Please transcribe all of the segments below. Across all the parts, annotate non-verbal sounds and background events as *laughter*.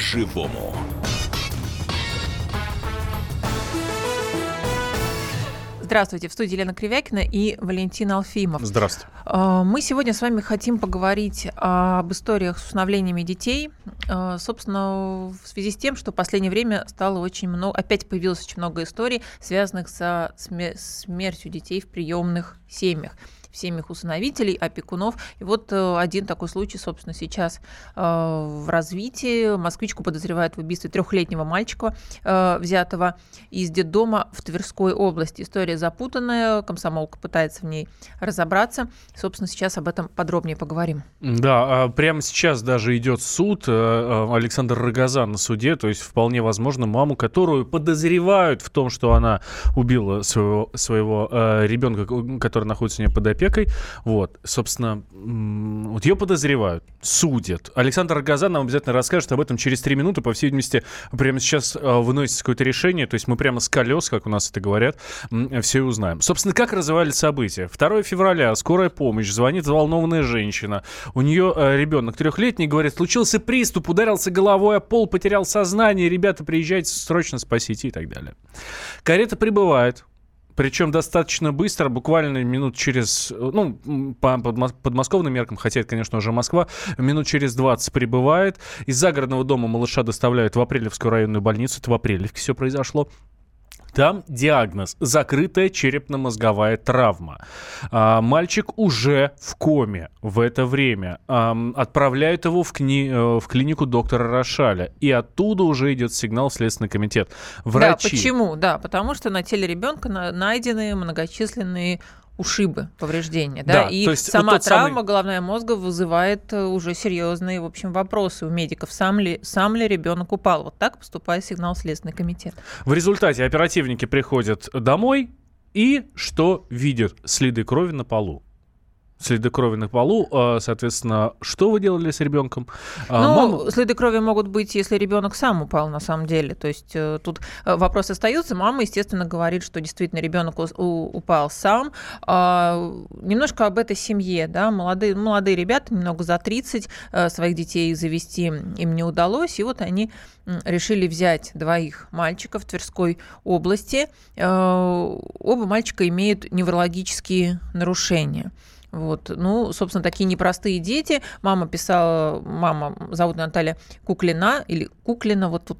по-живому. Здравствуйте, в студии Елена Кривякина и Валентин Алфимов. Здравствуйте. А, мы сегодня с вами хотим поговорить об историях с усыновлениями детей. А, собственно, в связи с тем, что в последнее время стало очень много, опять появилось очень много историй, связанных со смертью детей в приемных семьях в семьях усыновителей, опекунов. И вот э, один такой случай, собственно, сейчас э, в развитии. Москвичку подозревают в убийстве трехлетнего мальчика, э, взятого из детдома в Тверской области. История запутанная, комсомолка пытается в ней разобраться. Собственно, сейчас об этом подробнее поговорим. Да, а прямо сейчас даже идет суд. Александр Рогозан на суде, то есть вполне возможно маму, которую подозревают в том, что она убила своего, своего ребенка, который находится у нее под опекой. Вот, собственно, вот ее подозревают, судят. Александр Рогозан нам обязательно расскажет об этом через три минуты. По всей видимости, прямо сейчас а, выносится какое-то решение. То есть мы прямо с колес, как у нас это говорят, все и узнаем. Собственно, как развивались события? 2 февраля, скорая помощь, звонит взволнованная женщина. У нее э, ребенок трехлетний, говорит, случился приступ, ударился головой о пол, потерял сознание, ребята, приезжайте, срочно спасите и так далее. Карета прибывает, причем достаточно быстро, буквально минут через, ну, по подмосковным меркам, хотя это, конечно, уже Москва, минут через 20 прибывает. Из загородного дома малыша доставляют в Апрелевскую районную больницу. Это в Апрелевке все произошло. Там диагноз – закрытая черепно-мозговая травма. А, мальчик уже в коме в это время. А, отправляют его в, кни... Э, в клинику доктора Рошаля. И оттуда уже идет сигнал в Следственный комитет. Врачи... Да, почему? Да, потому что на теле ребенка найдены многочисленные ушибы, повреждения, да, да и то есть сама вот травма самый... головная мозга вызывает э, уже серьезные, в общем, вопросы у медиков. Сам ли, сам ли ребенок упал? Вот так поступает сигнал Следственный комитет. В результате оперативники приходят домой и что видят? Следы крови на полу следы крови на полу. А, соответственно, что вы делали с ребенком? А, ну, Мама... следы крови могут быть, если ребенок сам упал на самом деле. То есть э, тут э, вопрос остается. Мама, естественно, говорит, что действительно ребенок упал сам. А, немножко об этой семье. Да? Молодые, молодые ребята, немного за 30, э, своих детей завести им не удалось. И вот они решили взять двоих мальчиков в Тверской области. Оба мальчика имеют неврологические нарушения. Вот. Ну, собственно, такие непростые дети. Мама писала, мама зовут Наталья Куклина, или Куклина, вот тут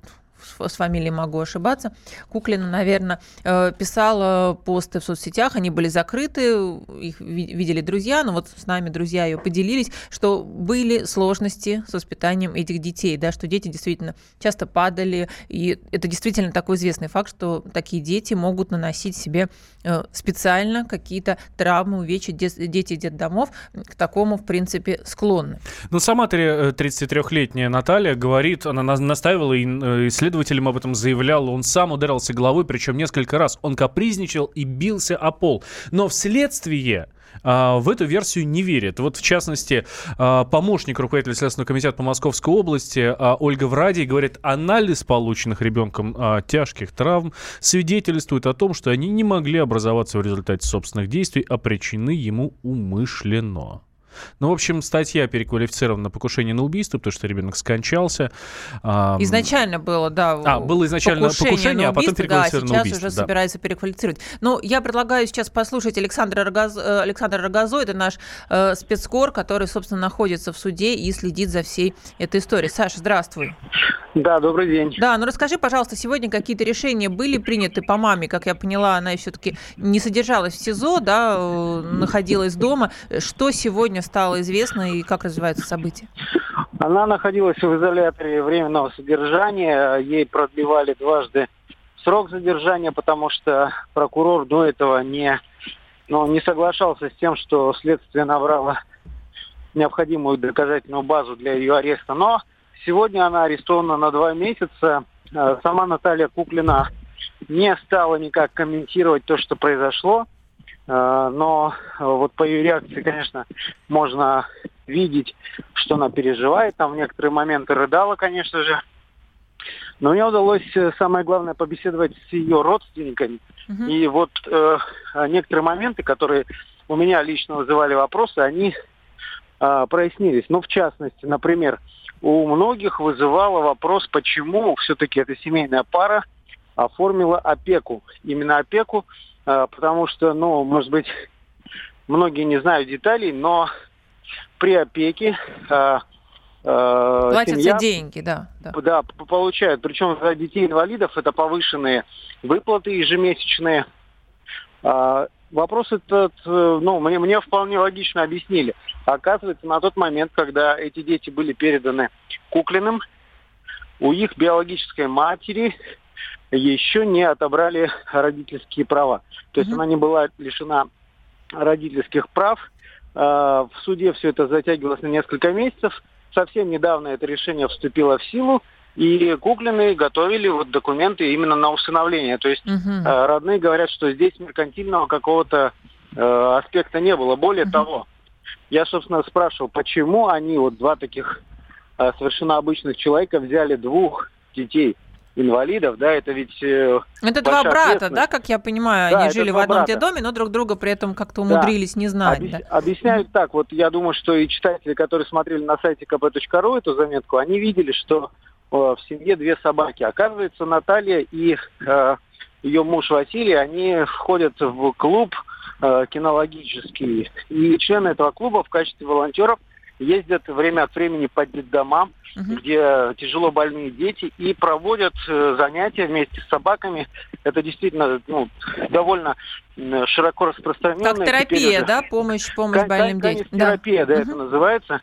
с фамилией могу ошибаться, Куклина, наверное, э, писала посты в соцсетях, они были закрыты, их видели друзья, но вот с нами друзья ее поделились, что были сложности с воспитанием этих детей, да, что дети действительно часто падали, и это действительно такой известный факт, что такие дети могут наносить себе э, специально какие-то травмы, увечья, дети детдомов к такому, в принципе, склонны. Ну, сама 33-летняя э, Наталья говорит, она настаивала и исследовала Следователям об этом заявлял, он сам ударился головой, причем несколько раз. Он капризничал и бился о пол. Но вследствие а, в эту версию не верит. Вот, в частности, а, помощник руководителя Следственного комитета по Московской области а, Ольга Врадий говорит, анализ полученных ребенком тяжких травм свидетельствует о том, что они не могли образоваться в результате собственных действий, а причины ему умышленно. Ну, в общем, статья переквалифицирована на покушение на убийство, потому что ребенок скончался. Изначально было, да. А, было изначально покушение, покушение а потом переквалифицировано да, на убийство. сейчас уже да. собирается переквалифицировать. Ну, я предлагаю сейчас послушать Александра, Рогоз... Э, Александра Рогозо, это наш э, спецкор, который, собственно, находится в суде и следит за всей этой историей. Саша, здравствуй. Да, добрый день. Да, ну расскажи, пожалуйста, сегодня какие-то решения были приняты по маме, как я поняла, она все-таки не содержалась в СИЗО, да, э, находилась дома. Что сегодня стало известно и как развиваются события? Она находилась в изоляторе временного содержания. Ей продлевали дважды срок задержания, потому что прокурор до этого не, ну, не соглашался с тем, что следствие набрало необходимую доказательную базу для ее ареста. Но сегодня она арестована на два месяца. Э, сама Наталья Куклина не стала никак комментировать то, что произошло. Э, но вот по ее реакции, конечно, можно видеть, что она переживает. Там в некоторые моменты рыдала, конечно же. Но мне удалось, э, самое главное, побеседовать с ее родственниками. Uh-huh. И вот э, некоторые моменты, которые у меня лично вызывали вопросы, они э, прояснились. Ну, в частности, например, у многих вызывало вопрос, почему все-таки эта семейная пара оформила опеку. Именно опеку, потому что, ну, может быть, многие не знают деталей, но при опеке э, э, Платятся семья, деньги, да, да. Да, получают. Причем за детей инвалидов это повышенные выплаты ежемесячные. А, вопрос этот, ну, мне, мне вполне логично объяснили. Оказывается, на тот момент, когда эти дети были переданы Куклиным, у их биологической матери еще не отобрали родительские права. То есть mm-hmm. она не была лишена родительских прав. А, в суде все это затягивалось на несколько месяцев. Совсем недавно это решение вступило в силу, и Куклины готовили вот документы именно на усыновление. То есть угу. родные говорят, что здесь меркантильного какого-то э, аспекта не было. Более угу. того, я, собственно, спрашивал, почему они, вот два таких э, совершенно обычных человека, взяли двух детей инвалидов, да, это ведь... Э, это два брата, да, как я понимаю, да, они жили в одном брата. доме, но друг друга при этом как-то умудрились да. не знать. Объяс... Да? Объясняют mm-hmm. так, вот я думаю, что и читатели, которые смотрели на сайте kp.ru эту заметку, они видели, что э, в семье две собаки. Оказывается, Наталья и э, ее муж Василий, они входят в клуб э, кинологический, и члены этого клуба в качестве волонтеров ездят время от времени по детдомам, угу. где тяжело больные дети, и проводят э, занятия вместе с собаками. Это действительно ну, довольно широко распространено. Как терапия, да? Помощь, помощь больным детям. Терапия, да, да угу. это называется.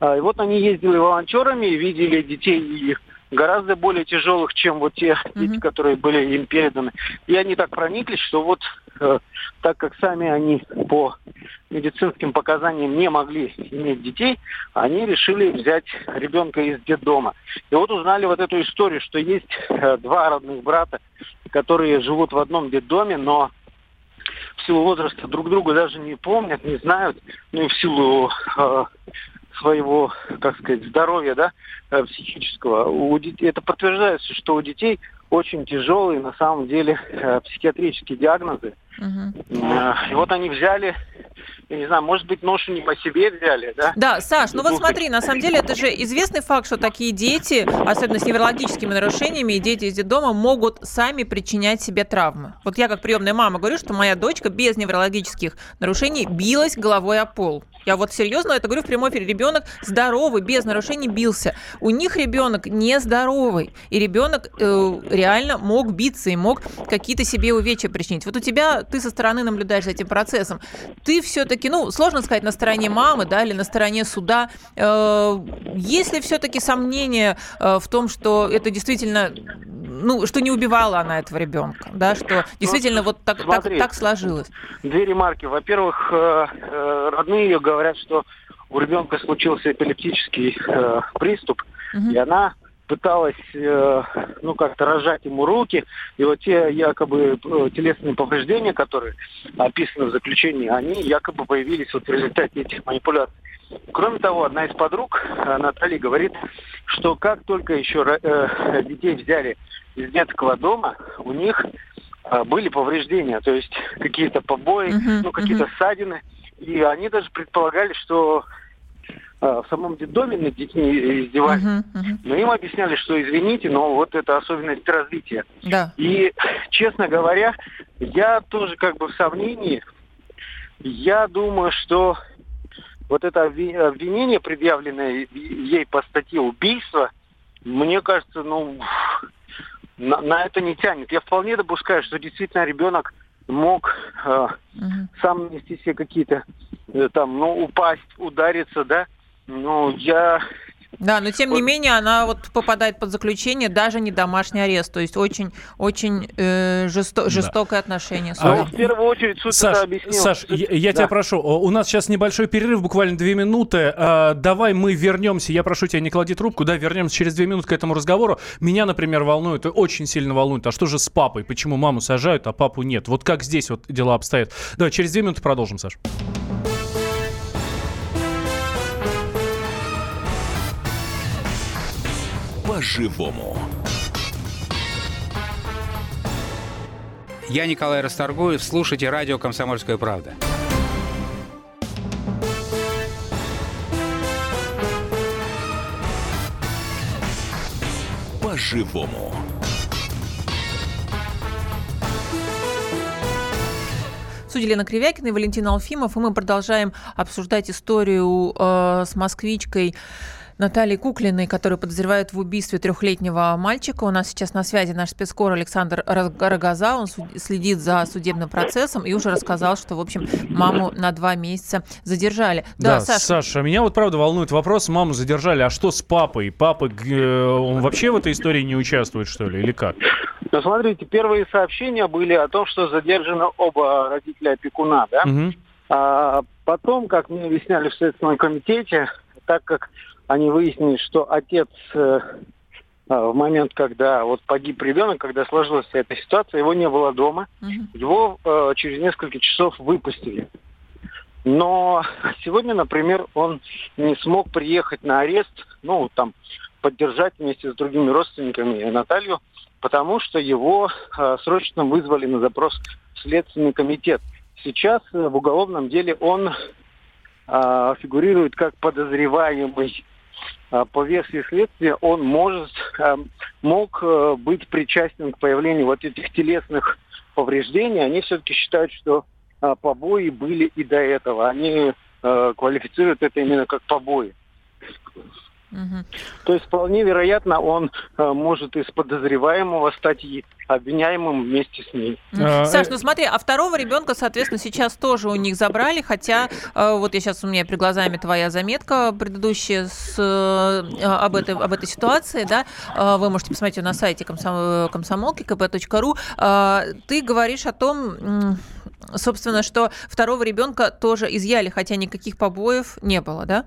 А, и вот они ездили волонтерами, видели детей и гораздо более тяжелых, чем вот те mm-hmm. дети, которые были им переданы. И они так прониклись, что вот э, так как сами они по медицинским показаниям не могли иметь детей, они решили взять ребенка из детдома. И вот узнали вот эту историю, что есть э, два родных брата, которые живут в одном детдоме, но в силу возраста друг друга даже не помнят, не знают, ну и в силу э, своего, как сказать, здоровья, да, э, психического. У детей, это подтверждается, что у детей очень тяжелые, на самом деле, э, психиатрические диагнозы. Uh-huh. И вот они взяли я не знаю, может быть, ношу не по себе взяли, да? Да, Саш, ну вот смотри, на самом деле это же известный факт, что такие дети, особенно с неврологическими нарушениями, и дети из детдома могут сами причинять себе травмы. Вот я как приемная мама говорю, что моя дочка без неврологических нарушений билась головой о пол. Я вот серьезно это говорю в прямом эфире. Ребенок здоровый, без нарушений бился. У них ребенок нездоровый. И ребенок э, реально мог биться и мог какие-то себе увечья причинить. Вот у тебя, ты со стороны наблюдаешь за этим процессом. Ты все-таки, ну, сложно сказать, на стороне мамы, да, или на стороне суда. Э, есть ли все-таки сомнения э, в том, что это действительно ну, что не убивала она этого ребенка, да, что действительно вот так, Смотри, так, так сложилось. Две ремарки. Во-первых, э, родные ее говорят, что у ребенка случился эпилептический э, приступ, угу. и она пыталась, э, ну, как-то рожать ему руки, и вот те якобы э, телесные повреждения, которые описаны в заключении, они якобы появились вот в результате этих манипуляций. Кроме того, одна из подруг, э, Наталья, говорит, что как только еще э, детей взяли из детского дома, у них э, были повреждения, то есть какие-то побои, uh-huh, ну, какие-то uh-huh. ссадины. И они даже предполагали, что в самом детдоме над детьми издевались. Uh-huh, uh-huh. Но им объясняли, что извините, но вот это особенность развития. Да. И, честно говоря, я тоже как бы в сомнении. Я думаю, что вот это обвинение, предъявленное ей по статье убийства, мне кажется, ну, на, на это не тянет. Я вполне допускаю, что действительно ребенок мог э, угу. сам нести себе какие-то э, там, ну, упасть, удариться, да. Но я да, но тем вот. не менее она вот попадает под заключение даже не домашний арест, то есть очень очень э, жесто, жестокое да. отношение. А, в первую очередь суд Саш, это объяснил. Саш, я, я да. тебя прошу, у нас сейчас небольшой перерыв, буквально две минуты. А, давай мы вернемся. Я прошу тебя, не клади трубку, да, вернемся через две минуты к этому разговору. Меня, например, волнует, очень сильно волнует, а что же с папой? Почему маму сажают, а папу нет? Вот как здесь вот дела обстоят? Давай через две минуты продолжим, Саш. По-живому. Я Николай Расторгуев. Слушайте радио «Комсомольская правда». по-живому. Судья Лена Кривякина и Валентин Алфимов, и мы продолжаем обсуждать историю э, с москвичкой Натальи Куклиной, которую подозревают в убийстве трехлетнего мальчика. У нас сейчас на связи наш спецкор Александр Рогоза. Он следит за судебным процессом и уже рассказал, что, в общем, маму на два месяца задержали. Да, да Саша. Саша, меня вот правда волнует вопрос. Маму задержали, а что с папой? Папа, э, он вообще в этой истории не участвует, что ли, или как? Ну, смотрите, первые сообщения были о том, что задержаны оба родителя опекуна, да? Угу. А потом, как мне объясняли в Следственном комитете, так как они выяснили, что отец э, э, в момент, когда вот погиб ребенок, когда сложилась эта ситуация, его не было дома, угу. его э, через несколько часов выпустили. Но сегодня, например, он не смог приехать на арест, ну, там, поддержать вместе с другими родственниками Наталью, потому что его э, срочно вызвали на запрос в Следственный комитет. Сейчас в уголовном деле он э, фигурирует как подозреваемый по версии следствия, он может, а, мог э, быть причастен к появлению вот этих телесных повреждений. Они все-таки считают, что побои были и до этого. Они э, квалифицируют это именно как побои. Угу. То есть вполне вероятно, он э, может из подозреваемого стать обвиняемым вместе с ней. А, Саш, ну смотри, а второго ребенка, соответственно, сейчас тоже у них забрали, хотя э, вот я сейчас у меня при глазами твоя заметка предыдущая с, э, об, этой, об этой ситуации, да, э, вы можете посмотреть ее на сайте комсом, комсомолки kp.ru. Э, ты говоришь о том, собственно, что второго ребенка тоже изъяли, хотя никаких побоев не было, да?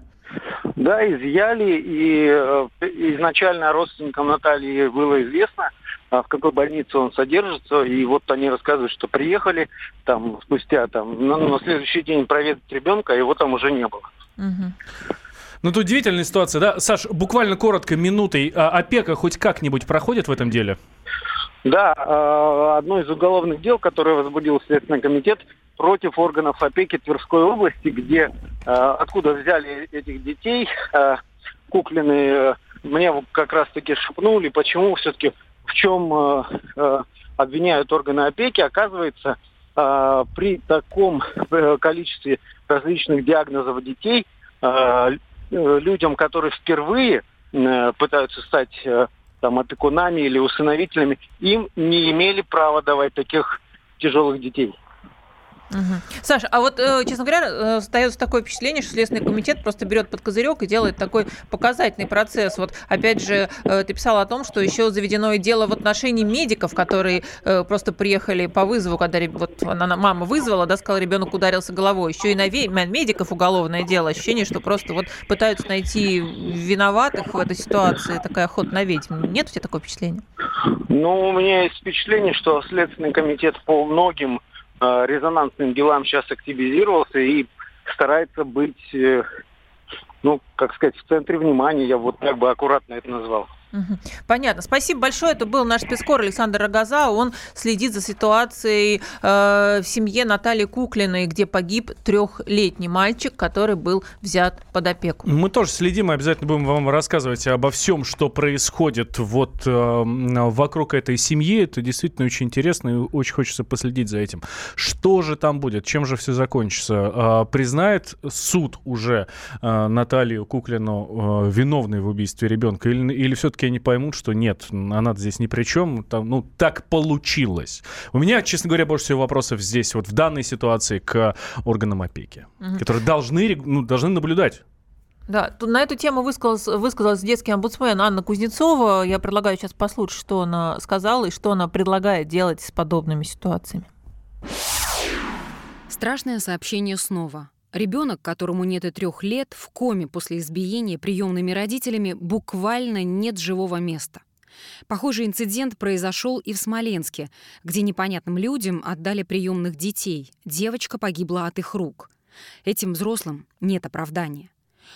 Да, изъяли, и э, изначально родственникам Натальи было известно, а в какой больнице он содержится, и вот они рассказывают, что приехали там спустя там на, на следующий день проведать ребенка, а его там уже не было. Угу. Ну, это удивительная ситуация, да? Саш, буквально коротко, минутой, а опека хоть как-нибудь проходит в этом деле? Да, э, одно из уголовных дел, которое возбудил Следственный комитет, против органов опеки Тверской области, где э, откуда взяли этих детей, э, Куклины, мне как раз-таки шепнули, почему все-таки в чем обвиняют органы опеки. Оказывается, при таком количестве различных диагнозов детей людям, которые впервые пытаются стать там опекунами или усыновителями, им не имели права давать таких тяжелых детей. Угу. Саша, а вот, э, честно говоря, э, остается такое впечатление, что Следственный комитет просто берет под козырек и делает такой показательный процесс. Вот, опять же, э, ты писала о том, что еще заведено и дело в отношении медиков, которые просто приехали по вызову, когда вот она, мама вызвала, да, сказала, ребенок ударился головой. Еще и на медиков уголовное дело. Ощущение, что просто вот пытаются найти виноватых в этой ситуации. Такая охота на ведьм. Нет у тебя такого впечатления? Ну, у меня есть впечатление, что Следственный комитет по многим резонансным делам сейчас активизировался и старается быть, э, ну, как сказать, в центре внимания, я вот как бы аккуратно это назвал. Понятно. Спасибо большое. Это был наш спецкор Александр Рогоза. Он следит за ситуацией э, в семье Натальи Куклиной, где погиб трехлетний мальчик, который был взят под опеку. Мы тоже следим и обязательно будем вам рассказывать обо всем, что происходит вот э, вокруг этой семьи. Это действительно очень интересно и очень хочется последить за этим. Что же там будет? Чем же все закончится? Э, признает суд уже э, Наталью Куклину э, виновной в убийстве ребенка или, или все-таки они поймут, что нет, она здесь ни при чем, там, ну, так получилось. У меня, честно говоря, больше всего вопросов здесь, вот в данной ситуации к органам опеки, угу. которые должны, ну, должны наблюдать. Да, на эту тему высказалась, высказалась детский омбудсмен Анна Кузнецова. Я предлагаю сейчас послушать, что она сказала и что она предлагает делать с подобными ситуациями. Страшное сообщение снова. Ребенок, которому нет и трех лет, в коме после избиения приемными родителями буквально нет живого места. Похожий инцидент произошел и в Смоленске, где непонятным людям отдали приемных детей. Девочка погибла от их рук. Этим взрослым нет оправдания.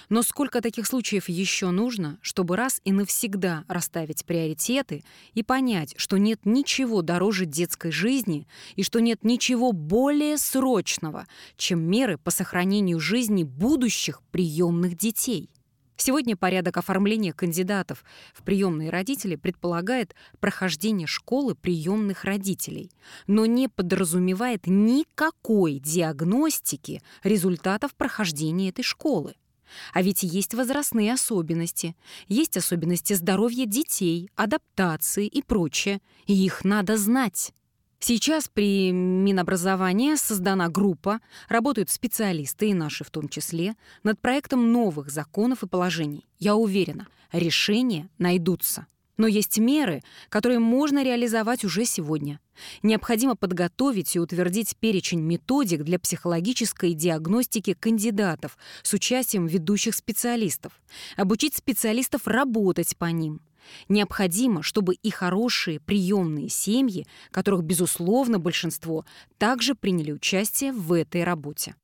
Но сколько таких случаев еще нужно, чтобы раз и навсегда расставить приоритеты и понять, что нет ничего дороже детской жизни и что нет ничего более срочного, чем меры по сохранению жизни будущих приемных детей? Сегодня порядок оформления кандидатов в приемные родители предполагает прохождение школы приемных родителей, но не подразумевает никакой диагностики результатов прохождения этой школы. А ведь есть возрастные особенности, есть особенности здоровья детей, адаптации и прочее, и их надо знать. Сейчас при Минобразовании создана группа, работают специалисты, и наши в том числе, над проектом новых законов и положений. Я уверена, решения найдутся. Но есть меры, которые можно реализовать уже сегодня. Необходимо подготовить и утвердить перечень методик для психологической диагностики кандидатов с участием ведущих специалистов, обучить специалистов работать по ним – Необходимо, чтобы и хорошие приемные семьи, которых, безусловно, большинство, также приняли участие в этой работе.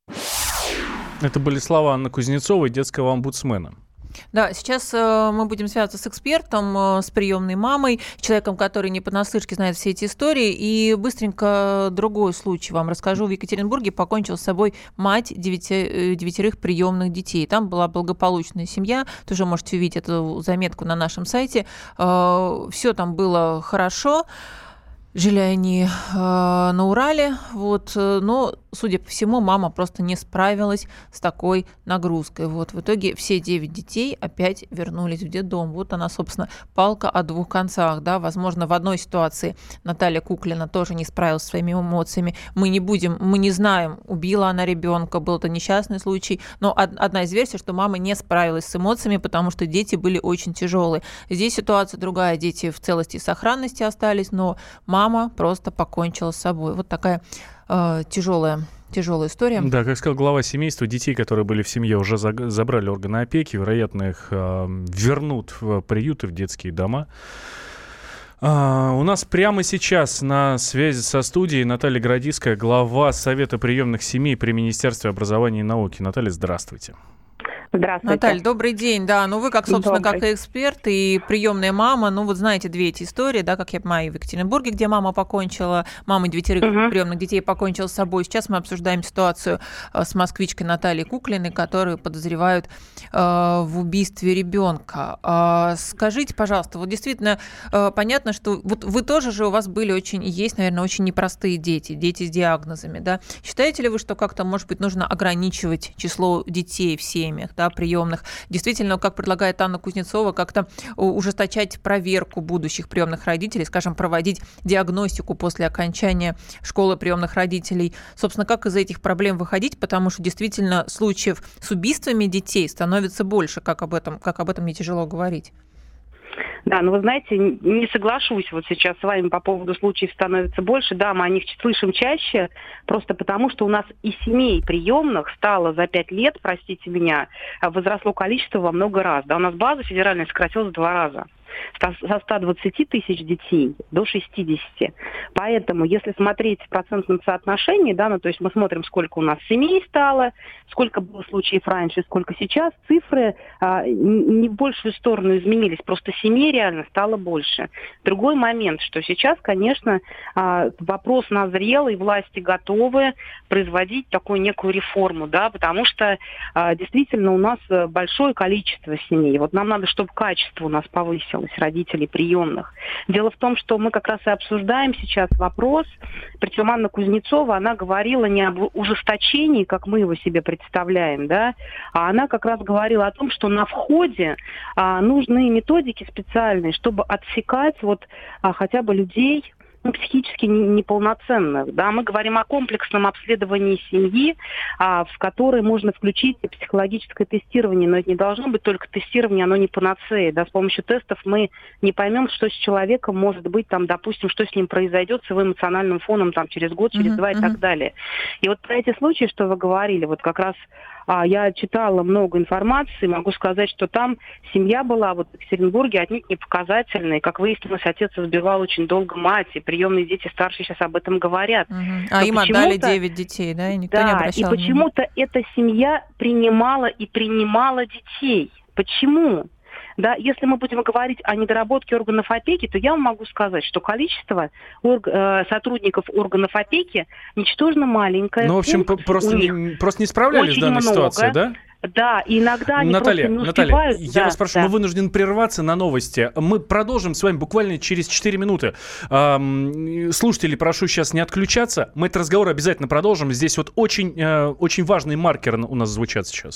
Это были слова Анны Кузнецовой, детского омбудсмена. Да, сейчас э, мы будем связываться с экспертом, э, с приемной мамой, человеком, который не понаслышке знает все эти истории. И быстренько другой случай вам расскажу. В Екатеринбурге покончил с собой мать девяти, э, девятерых приемных детей. Там была благополучная семья. Тоже можете увидеть эту заметку на нашем сайте. Все там было хорошо. Жили они э, на Урале, вот, э, но судя по всему, мама просто не справилась с такой нагрузкой. Вот в итоге все девять детей опять вернулись в детдом. Вот она, собственно, палка о двух концах. Да? Возможно, в одной ситуации Наталья Куклина тоже не справилась со своими эмоциями. Мы не будем, мы не знаем, убила она ребенка, был это несчастный случай. Но одна из версий, что мама не справилась с эмоциями, потому что дети были очень тяжелые. Здесь ситуация другая. Дети в целости и сохранности остались, но мама просто покончила с собой. Вот такая э, тяжелая тяжелая история. Да, как сказал глава семейства, детей, которые были в семье, уже забрали органы опеки, вероятно, их э, вернут в приюты, в детские дома. А, у нас прямо сейчас на связи со студией Наталья Градиская, глава Совета приемных семей при Министерстве образования и науки. Наталья, здравствуйте. Здравствуйте. Наталья, добрый день. Да, ну вы как, собственно, добрый. как и эксперт и приемная мама, ну вот знаете две эти истории, да, как я понимаю, в Екатеринбурге, где мама покончила, мама девятерых угу. приемных детей покончила с собой. Сейчас мы обсуждаем ситуацию э, с москвичкой Натальей Куклиной, которую подозревают э, в убийстве ребенка. Э, скажите, пожалуйста, вот действительно э, понятно, что вот вы тоже же у вас были очень, есть, наверное, очень непростые дети, дети с диагнозами, да. Считаете ли вы, что как-то, может быть, нужно ограничивать число детей в семьях? Да, приемных. Действительно, как предлагает Анна Кузнецова, как-то ужесточать проверку будущих приемных родителей, скажем, проводить диагностику после окончания школы приемных родителей. Собственно, как из этих проблем выходить, потому что действительно случаев с убийствами детей становится больше, как об этом, как об этом не тяжело говорить. Да, но вы знаете, не соглашусь вот сейчас с вами по поводу случаев становится больше. Да, мы о них слышим чаще, просто потому что у нас и семей приемных стало за пять лет, простите меня, возросло количество во много раз. Да, у нас база федеральная сократилась в два раза со 120 тысяч детей до 60. Поэтому, если смотреть в процентном соотношении, да, ну, то есть мы смотрим, сколько у нас семей стало, сколько было случаев раньше, сколько сейчас, цифры а, не в большую сторону изменились, просто семей реально стало больше. Другой момент, что сейчас, конечно, а, вопрос назрел, и власти готовы производить такую некую реформу, да, потому что а, действительно у нас большое количество семей. Вот нам надо, чтобы качество у нас повысилось согласилась родителей приемных. Дело в том, что мы как раз и обсуждаем сейчас вопрос, причем Анна Кузнецова, она говорила не об ужесточении, как мы его себе представляем, да, а она как раз говорила о том, что на входе а, нужны методики специальные, чтобы отсекать вот а, хотя бы людей, психически неполноценных. Да? Мы говорим о комплексном обследовании семьи, а, в которой можно включить психологическое тестирование, но это не должно быть только тестирование, оно не панацея. Да? С помощью тестов мы не поймем, что с человеком может быть, там, допустим, что с ним произойдет с его эмоциональным фоном там, через год, через uh-huh, два и так далее. И вот про эти случаи, что вы говорили, вот как раз а, я читала много информации, могу сказать, что там семья была вот в Екатеринбурге отнюдь не показательной. Как выяснилось, отец избивал очень долго мать, и приемные дети старшие сейчас об этом говорят. Угу. А им отдали 9 детей, да, и никто да, не обращал и почему-то эта семья принимала и принимала детей. Почему? Да, если мы будем говорить о недоработке органов опеки, то я вам могу сказать, что количество орг, э, сотрудников органов опеки ничтожно маленькое. Ну, в общем, просто не, просто не справлялись в данной много. ситуации, да? Да, иногда они Наталья, не Наталья, я да, вас прошу, да. мы вынуждены прерваться на новости. Мы продолжим с вами буквально через 4 минуты. Ам, Слушатели, прошу сейчас не отключаться. Мы этот разговор обязательно продолжим. Здесь вот очень, э, очень важный маркер у нас звучат сейчас.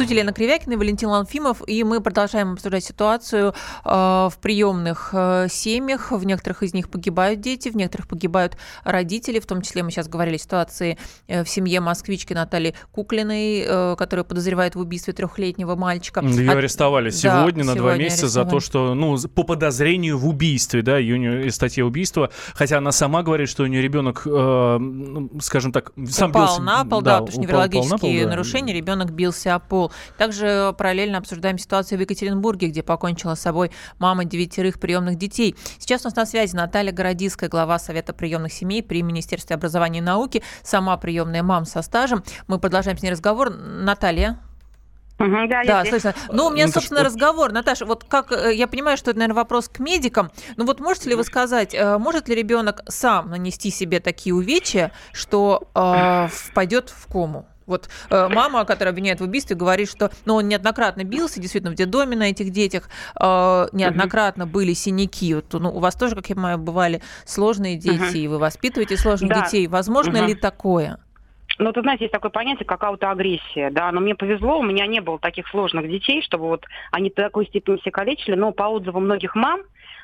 В студии Лена Кривякина и Валентин Ланфимов, и мы продолжаем обсуждать ситуацию э, в приемных э, семьях. В некоторых из них погибают дети, в некоторых погибают родители, в том числе мы сейчас говорили о ситуации э, в семье москвички Натальи Куклиной, которая подозревает в убийстве трехлетнего мальчика. Ее От- арестовали Да, сегодня на два месяца за то, что, ну, по подозрению в убийстве, да, ее статья убийства, хотя она сама говорит, что у нее ребенок, э, скажем так, сам упал бился- на пол, да, потому что на пол, неврологические да. нарушения, ребенок бился о пол. Также параллельно обсуждаем ситуацию в Екатеринбурге, где покончила с собой мама девятерых приемных детей. Сейчас у нас на связи Наталья Городиская, глава Совета приемных семей при Министерстве образования и науки, сама приемная мама со стажем. Мы продолжаем с ней разговор. Наталья. Мгм, да, я Да, слышно. Ну, у меня, Наташ, собственно, разговор. Наташа, вот как, э, я понимаю, что это, наверное, вопрос к медикам, но вот можете ли вы сказать, э, может ли ребенок сам нанести себе такие увечья, что э, впадет в кому? Вот э, мама, которая обвиняет в убийстве, говорит, что ну, он неоднократно бился, действительно, в детдоме на этих детях, э, неоднократно были синяки. Вот, ну, у вас тоже, как я понимаю, бывали сложные дети, и вы воспитываете сложных Да. детей. Возможно Мгм. ли такое? Ну, ты знаете, есть такое понятие, как аутоагрессия, да, но мне повезло, у меня не было таких сложных детей, чтобы вот они в такой степени все калечили, но по отзывам многих мам,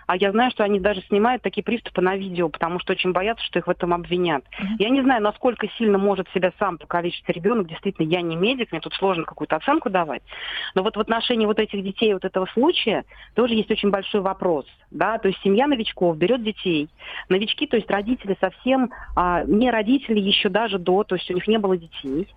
а я знаю, что они даже снимают такие приступы на видео, потому что очень боятся, что их в этом обвинят. Мгм. Я не знаю, насколько сильно может себя сам покалечить ребенок, действительно, я не медик, мне тут сложно какую-то оценку давать, но вот в отношении вот этих детей, вот этого случая, тоже есть очень большой вопрос, да, то есть семья новичков берет детей, новички, то есть родители совсем а, не родители еще даже до, то есть у них не было детей.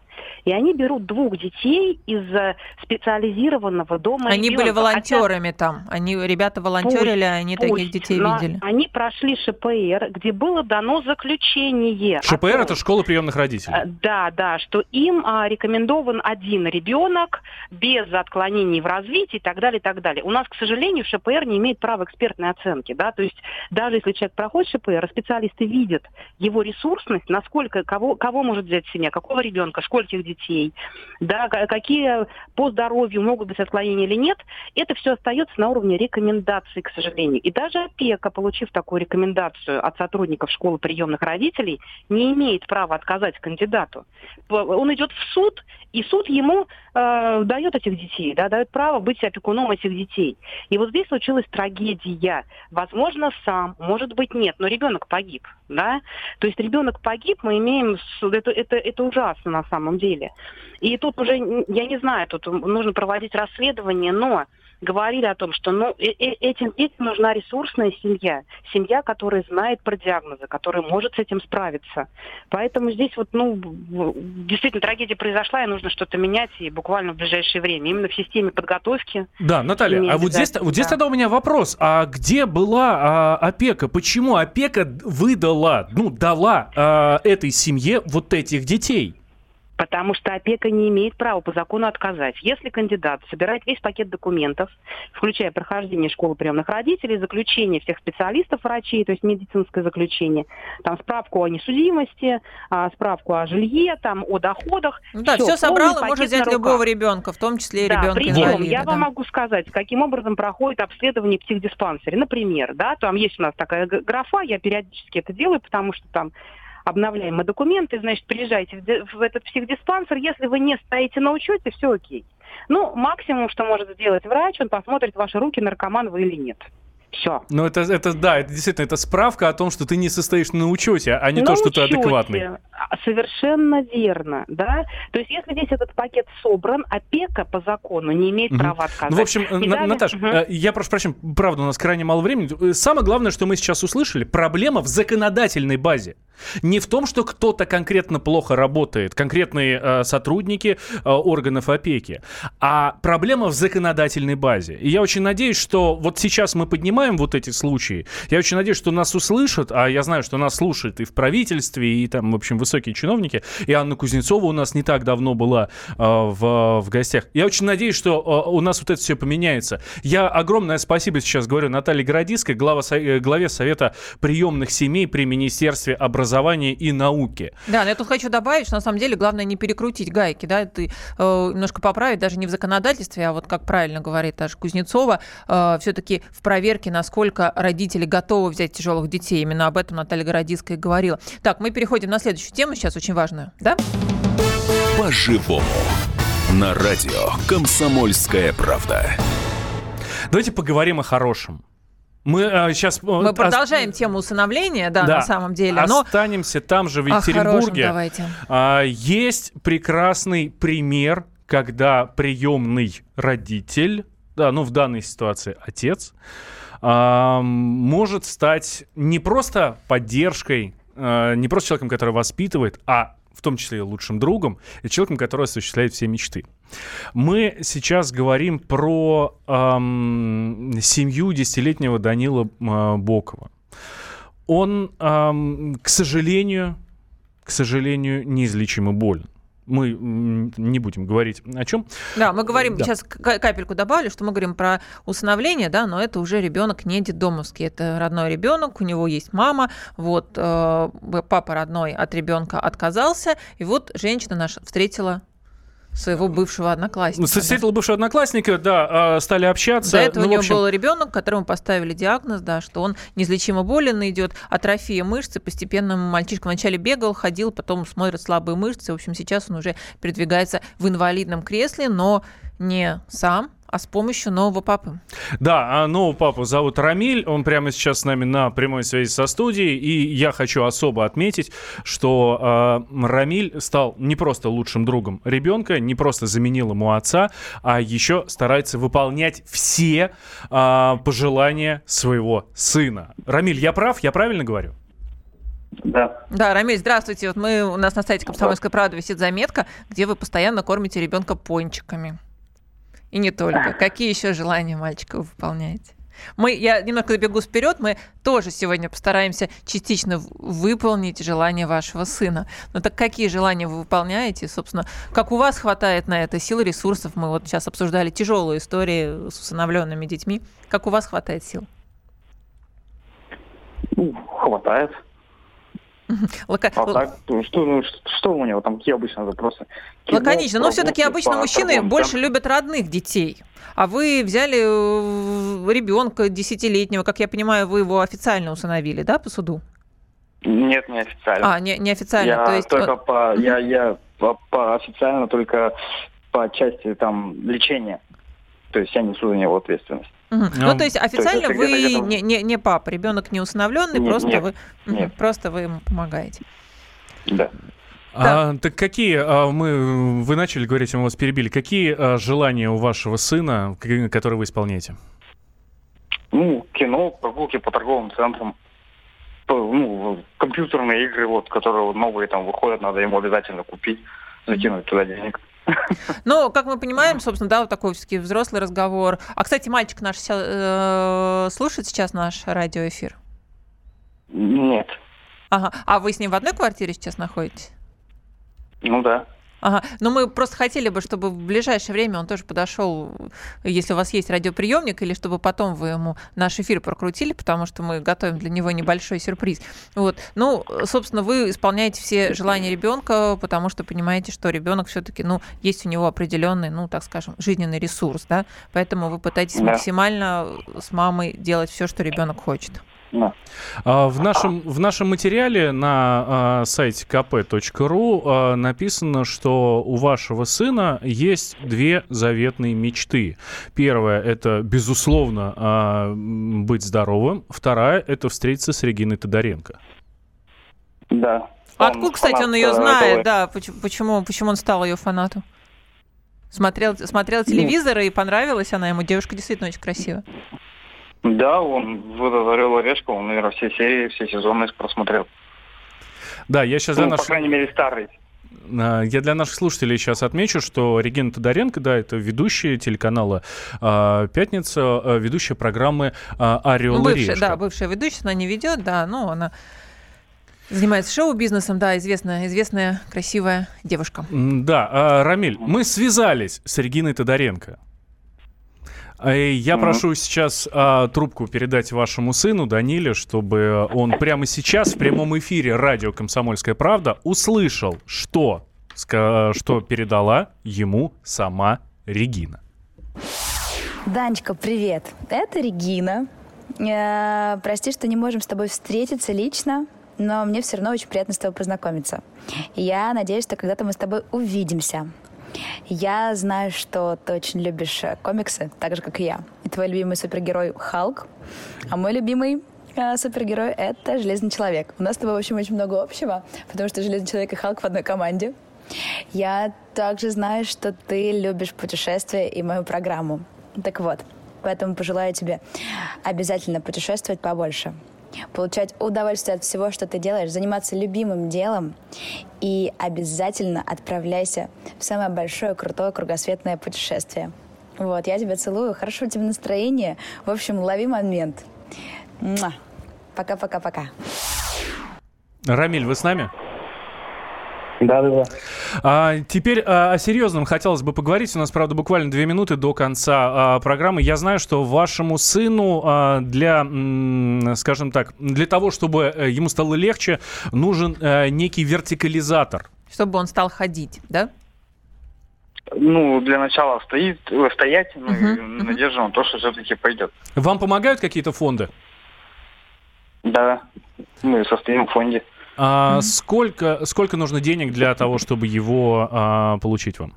И они берут двух детей из э, специализированного дома Они были ребенка. Хотя волонтерами там. Они, ребята волонтерили, а они таких пусть, детей но видели. Они прошли ШПР, где было дано заключение. ШПР том, это школа приемных родителей. Э, Да, да, что им а, рекомендован один ребенок без отклонений в развитии и так далее, и так далее. У нас, к сожалению, ШПР не имеет права экспертной оценки, да, то есть даже если человек проходит ШПР, специалисты видят его ресурсность, насколько, кого, кого может взять семья, какого ребенка, скольких детей, да, ка- какие по здоровью могут быть отклонения или нет, это все остается на уровне рекомендаций, к сожалению. И даже опека, получив такую рекомендацию от сотрудников школы приемных родителей, не имеет права отказать кандидату. Он идет в суд, и суд ему э, дает этих детей, да, дает право быть опекуном этих детей. И вот здесь случилась трагедия. Возможно, сам, может быть, нет, но ребенок погиб, да. То есть ребенок погиб, мы имеем, это, это, это ужасно на самом деле. И тут уже, я не знаю, тут нужно проводить расследование, но говорили о том, что ну, э- э- этим детям нужна ресурсная семья. Семья, которая знает про диагнозы, которая может с этим справиться. Поэтому здесь вот, ну, действительно, трагедия произошла, и нужно что-то менять, и буквально в ближайшее время. Именно в системе подготовки. Да, Наталья, семьи а вот здесь, обязательно, вот здесь да. тогда у меня вопрос. А где была а, опека? Почему опека выдала, ну, дала а, этой семье вот этих детей? Потому что опека не имеет права по закону отказать. Если кандидат собирает весь пакет документов, включая прохождение школы приемных родителей, заключение всех специалистов, врачей, то есть медицинское заключение, там справку о несудимости, а, справку о жилье, там, о доходах. Ну да, все собрал, полный и может взять любого ребенка, в том числе и Да, ребенка причем инвалида. я да. вам могу сказать, каким образом проходит обследование в психдиспансере. Например, да, там есть у нас такая графа, я периодически это делаю, потому что там обновляем мы документы, значит, приезжайте в, этот психдиспансер, если вы не стоите на учете, все окей. Ну, максимум, что может сделать врач, он посмотрит ваши руки, наркоман вы или нет. Все. Ну, это, это да, это действительно, это справка о том, что ты не состоишь на учете, а не на то, что ты учете. адекватный. А, Совершенно верно, да. То есть, если весь этот пакет собран, опека по закону не имеет Мгм. права отказать. Ну, в общем, И На- далее- Наташ, Мгм. э, я прошу прощения, правда, у нас крайне мало времени. Э, Самое главное, что мы сейчас услышали, проблема в законодательной базе. Не в том, что кто-то конкретно плохо работает, конкретные э, сотрудники э, органов опеки, а проблема в законодательной базе. И я очень надеюсь, что вот сейчас мы поднимаем вот эти случаи. Я очень надеюсь, что нас услышат, а я знаю, что нас слушают и в правительстве, и там, в общем, высокие чиновники. И Анна Кузнецова у нас не так давно была э, в, в гостях. Я очень надеюсь, что э, у нас вот это все поменяется. Я огромное спасибо сейчас говорю Наталье Городиской, глава, э, главе Совета приемных семей при Министерстве образования и науки. Да, но я тут хочу добавить, что на самом деле главное не перекрутить гайки, да, ты э, немножко поправить даже не в законодательстве, а вот как правильно говорит даже Кузнецова, все-таки в проверке, насколько родители готовы взять тяжелых детей. Именно об этом Наталья Городиская и говорила. Так, мы переходим на следующую тему, сейчас очень важную, да? По-живому. На радио «Комсомольская правда». Давайте поговорим о хорошем. Мы сейчас... Мы продолжаем тему усыновления, да, на самом деле, но Останемся там же, в о хорошем Екатеринбурге. давайте. А, Есть прекрасный пример, когда приемный родитель, да, ну в данной ситуации отец, а, может стать не просто поддержкой, а, не просто человеком, который воспитывает, а в том числе и лучшим другом, и человеком, который осуществляет все мечты. Мы сейчас говорим про ам, семью десятилетнего Данила а, Бокова. Он, ам, к сожалению, к сожалению, неизлечимо болен. Мы не будем говорить о чем. Да, мы говорим, Да. сейчас капельку добавлю, что мы говорим про усыновление, да, но это уже ребенок не детдомовский, это родной ребенок, у него есть мама, вот э, папа родной от ребенка отказался, и вот женщина наша встретила своего бывшего одноклассника. да. Встретила бывшего одноклассника, да, а, стали общаться. До этого Ну, у него общем, был ребенок, которому поставили диагноз, да, что он неизлечимо болен, идет атрофия мышцы, постепенно мальчишка вначале бегал, ходил, потом смотрит слабые мышцы, в общем, сейчас он уже передвигается в инвалидном кресле, но не сам, а с помощью нового папы. Да, а нового папу зовут Рамиль, он прямо сейчас с нами на прямой связи со студией, и я хочу особо отметить, что э, Рамиль стал не просто лучшим другом ребенка, не просто заменил ему отца, а еще старается выполнять все э, пожелания своего сына. Рамиль, я прав? Я правильно говорю? Да. Да, Рамиль, здравствуйте. Вот мы, у нас на сайте «Комсомольской правды» висит заметка, где вы постоянно кормите ребенка пончиками. И не только. Какие еще желания мальчика вы выполняете? Мы, я немножко забегу вперед, мы тоже сегодня постараемся частично выполнить желания вашего сына. Но так какие желания вы выполняете? Собственно, как у вас хватает на это сил, ресурсов? Мы вот сейчас обсуждали тяжелую историю с усыновленными детьми. Как у вас хватает сил? Ну, хватает. Лака- А так, что, ну, что, у него там, какие обычно запросы? Кино, Лаконично. Но все-таки обычно мужчины торговым больше любят родных детей. А вы взяли ребенка десятилетнего, как я понимаю, вы его официально усыновили, да, по суду? Нет, не официально. А, не, неофициально. я то есть только по, я, я по, по официально только по части там лечения. То есть я несу за него ответственность. Мгм. Ну, Ну, то есть официально это вы где-то где-то- не, не, не папа, ребенок не усыновленный, Нет, просто нет, вы нет. просто вы ему помогаете. Да. А, так какие, а, мы, вы начали говорить, мы вас перебили, какие а, желания у вашего сына, которые вы исполняете? Ну, кино, прогулки по торговым центрам, по- ну, компьютерные игры, вот, которые новые там выходят, надо ему обязательно купить, закинуть туда денег. *laughs* Ну, как мы понимаем, собственно, да, вот такой все-таки взрослый разговор. А, кстати, мальчик наш э, слушает сейчас наш радиоэфир? Нет. Ага. А вы с ним в одной квартире сейчас находитесь? Ну да. Ага. Но мы просто хотели бы, чтобы в ближайшее время он тоже подошел, если у вас есть радиоприемник, или чтобы потом вы ему наш эфир прокрутили, потому что мы готовим для него небольшой сюрприз. Вот. Ну, собственно, вы исполняете все желания ребенка, потому что понимаете, что ребенок все-таки, ну, есть у него определенный, ну, так скажем, жизненный ресурс, да, поэтому вы пытаетесь Да. максимально с мамой делать все, что ребенок хочет. Да. А, В нашем, в нашем материале на а, сайте kp.ru а, написано, что у вашего сына есть две заветные мечты. Первая – это, безусловно, а, быть здоровым. Вторая – это встретиться с Региной Тодоренко. Да. Откуда, Он кстати, он ее э, знает, этого. да? Поч- Почему, почему он стал ее фанатом? Смотрел, смотрел телевизор и понравилась она ему. Девушка действительно очень красивая. Да, он в этот «Орел и решка», он, наверное, все серии, все сезоны просмотрел. Да, я сейчас для Ну, по наших, крайней мере, старый. а, я для наших слушателей сейчас отмечу, что Регина Тодоренко, да, это ведущая телеканала а, «Пятница», а, ведущая программы а, «Орел Ну, и бывшая, решка». да, бывшая ведущая, она не ведет, да, ну, она занимается шоу-бизнесом, да, известная, известная красивая девушка. Да, Рамиль, мы связались с Региной Тодоренко. И Я Мгм. прошу сейчас а, трубку передать вашему сыну Даниле, чтобы он прямо сейчас в прямом эфире радио «Комсомольская правда» услышал, что, что передала ему сама Регина. Данечка, привет. Это Регина. Э, Прости, что не можем с тобой встретиться лично, но мне все равно очень приятно с тобой познакомиться. Я надеюсь, что когда-то мы с тобой увидимся. Я знаю, что ты очень любишь э, комиксы, так же, как и я. И твой любимый супергерой Халк, а мой любимый э, супергерой — это Железный Человек. У нас с тобой, в общем, очень много общего, потому что Железный Человек и Халк в одной команде. Я также знаю, что ты любишь путешествия и мою программу. Так вот, поэтому пожелаю тебе обязательно путешествовать побольше, получать удовольствие от всего, что ты делаешь, заниматься любимым делом и обязательно отправляйся в самое большое крутое кругосветное путешествие. Вот, я тебя целую, хорошего тебе настроения. В общем, лови момент. Пока-пока-пока. Рамиль, вы с нами? Да, да, да. А, теперь а, о серьезном хотелось бы поговорить. У нас, правда, буквально две минуты до конца а, программы. Я знаю, что вашему сыну а, для, м, скажем так, для того, чтобы э, ему стало легче, нужен э, некий вертикализатор. Чтобы он стал ходить, да? Ну, для начала стоит, э, стоять, ну, и мгм. надежда на то, что все-таки пойдет. Вам помогают какие-то фонды? Да, мы состоим в фонде. А, сколько, сколько нужно денег для того, чтобы его а, получить вам?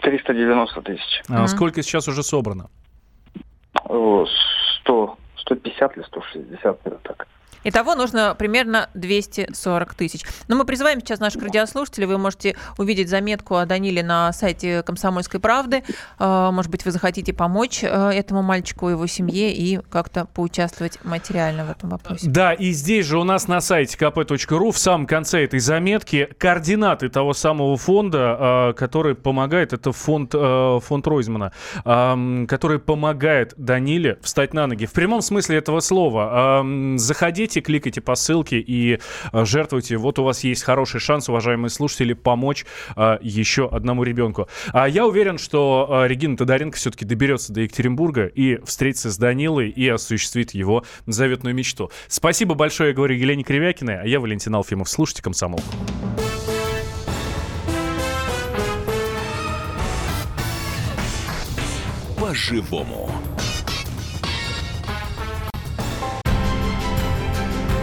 390 тысяч. А, Мгм. Сколько сейчас уже собрано? О, 100, 150 или 160, где-то так. Итого нужно примерно 240 тысяч. Но мы призываем сейчас наших радиослушателей. Вы можете увидеть заметку о Даниле на сайте «Комсомольской правды». Э, Может быть, вы захотите помочь э, этому мальчику, его семье и как-то поучаствовать материально в этом вопросе. Да, и здесь же у нас на сайте kp.ru в самом конце этой заметки координаты того самого фонда, а, который помогает, это фонд, фонд Ройзмана, ам, который помогает Даниле встать на ноги. В прямом смысле этого слова. Ам, Заходите, кликайте по ссылке и а, жертвуйте. Вот у вас есть хороший шанс, уважаемые слушатели, помочь а, еще одному ребенку. А я уверен, что а, Регина Тодоренко все-таки доберется до Екатеринбурга и встретится с Данилой и осуществит его заветную мечту. Спасибо большое, я говорю Елене Кривякиной, а я Валентин Алфимов. Слушайте «Комсомол». По-живому.